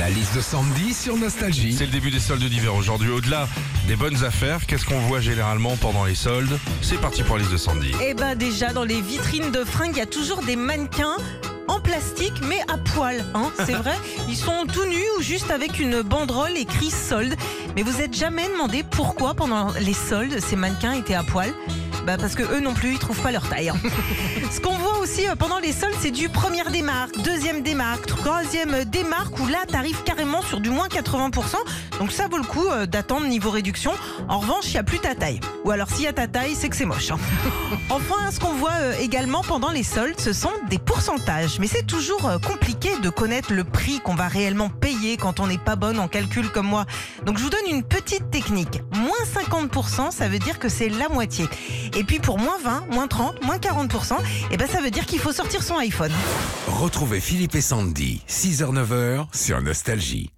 La liste de Sandy sur Nostalgie. C'est le début des soldes d'hiver aujourd'hui. Au-delà des bonnes affaires, qu'est-ce qu'on voit généralement pendant les soldes? C'est parti pour la liste de Sandy. Eh ben déjà dans les vitrines de fringues, il y a toujours des mannequins en plastique mais à poil, hein, c'est vrai. Ils sont tout nus ou juste avec une banderole écrit solde. Mais vous êtes jamais demandé pourquoi pendant les soldes ces mannequins étaient à poil? Bah parce que eux non plus ils trouvent pas leur taille. hein. Ce qu'on voit aussi euh, pendant les soldes, c'est du première démarque, deuxième démarque, troisième démarque où là t'arrives carrément sur du moins 80%. Donc ça vaut le coup euh, d'attendre niveau réduction. En revanche, il n'y a plus ta taille. Ou alors s'il y a ta taille, c'est que c'est moche. hein. Enfin, ce qu'on voit euh, également pendant les soldes, ce sont des pourcentages. Mais c'est toujours euh, compliqué de connaître le prix qu'on va réellement payer quand on n'est pas bonne en calcul comme moi. Donc je vous donne une petite technique. Moins 50%, ça veut dire que c'est la moitié. Et puis pour moins 20, moins 30, moins 40%, eh ben ça veut dire qu'il faut sortir son iPhone. Retrouvez Philippe et Sandy, 6h-9h sur Nostalgie.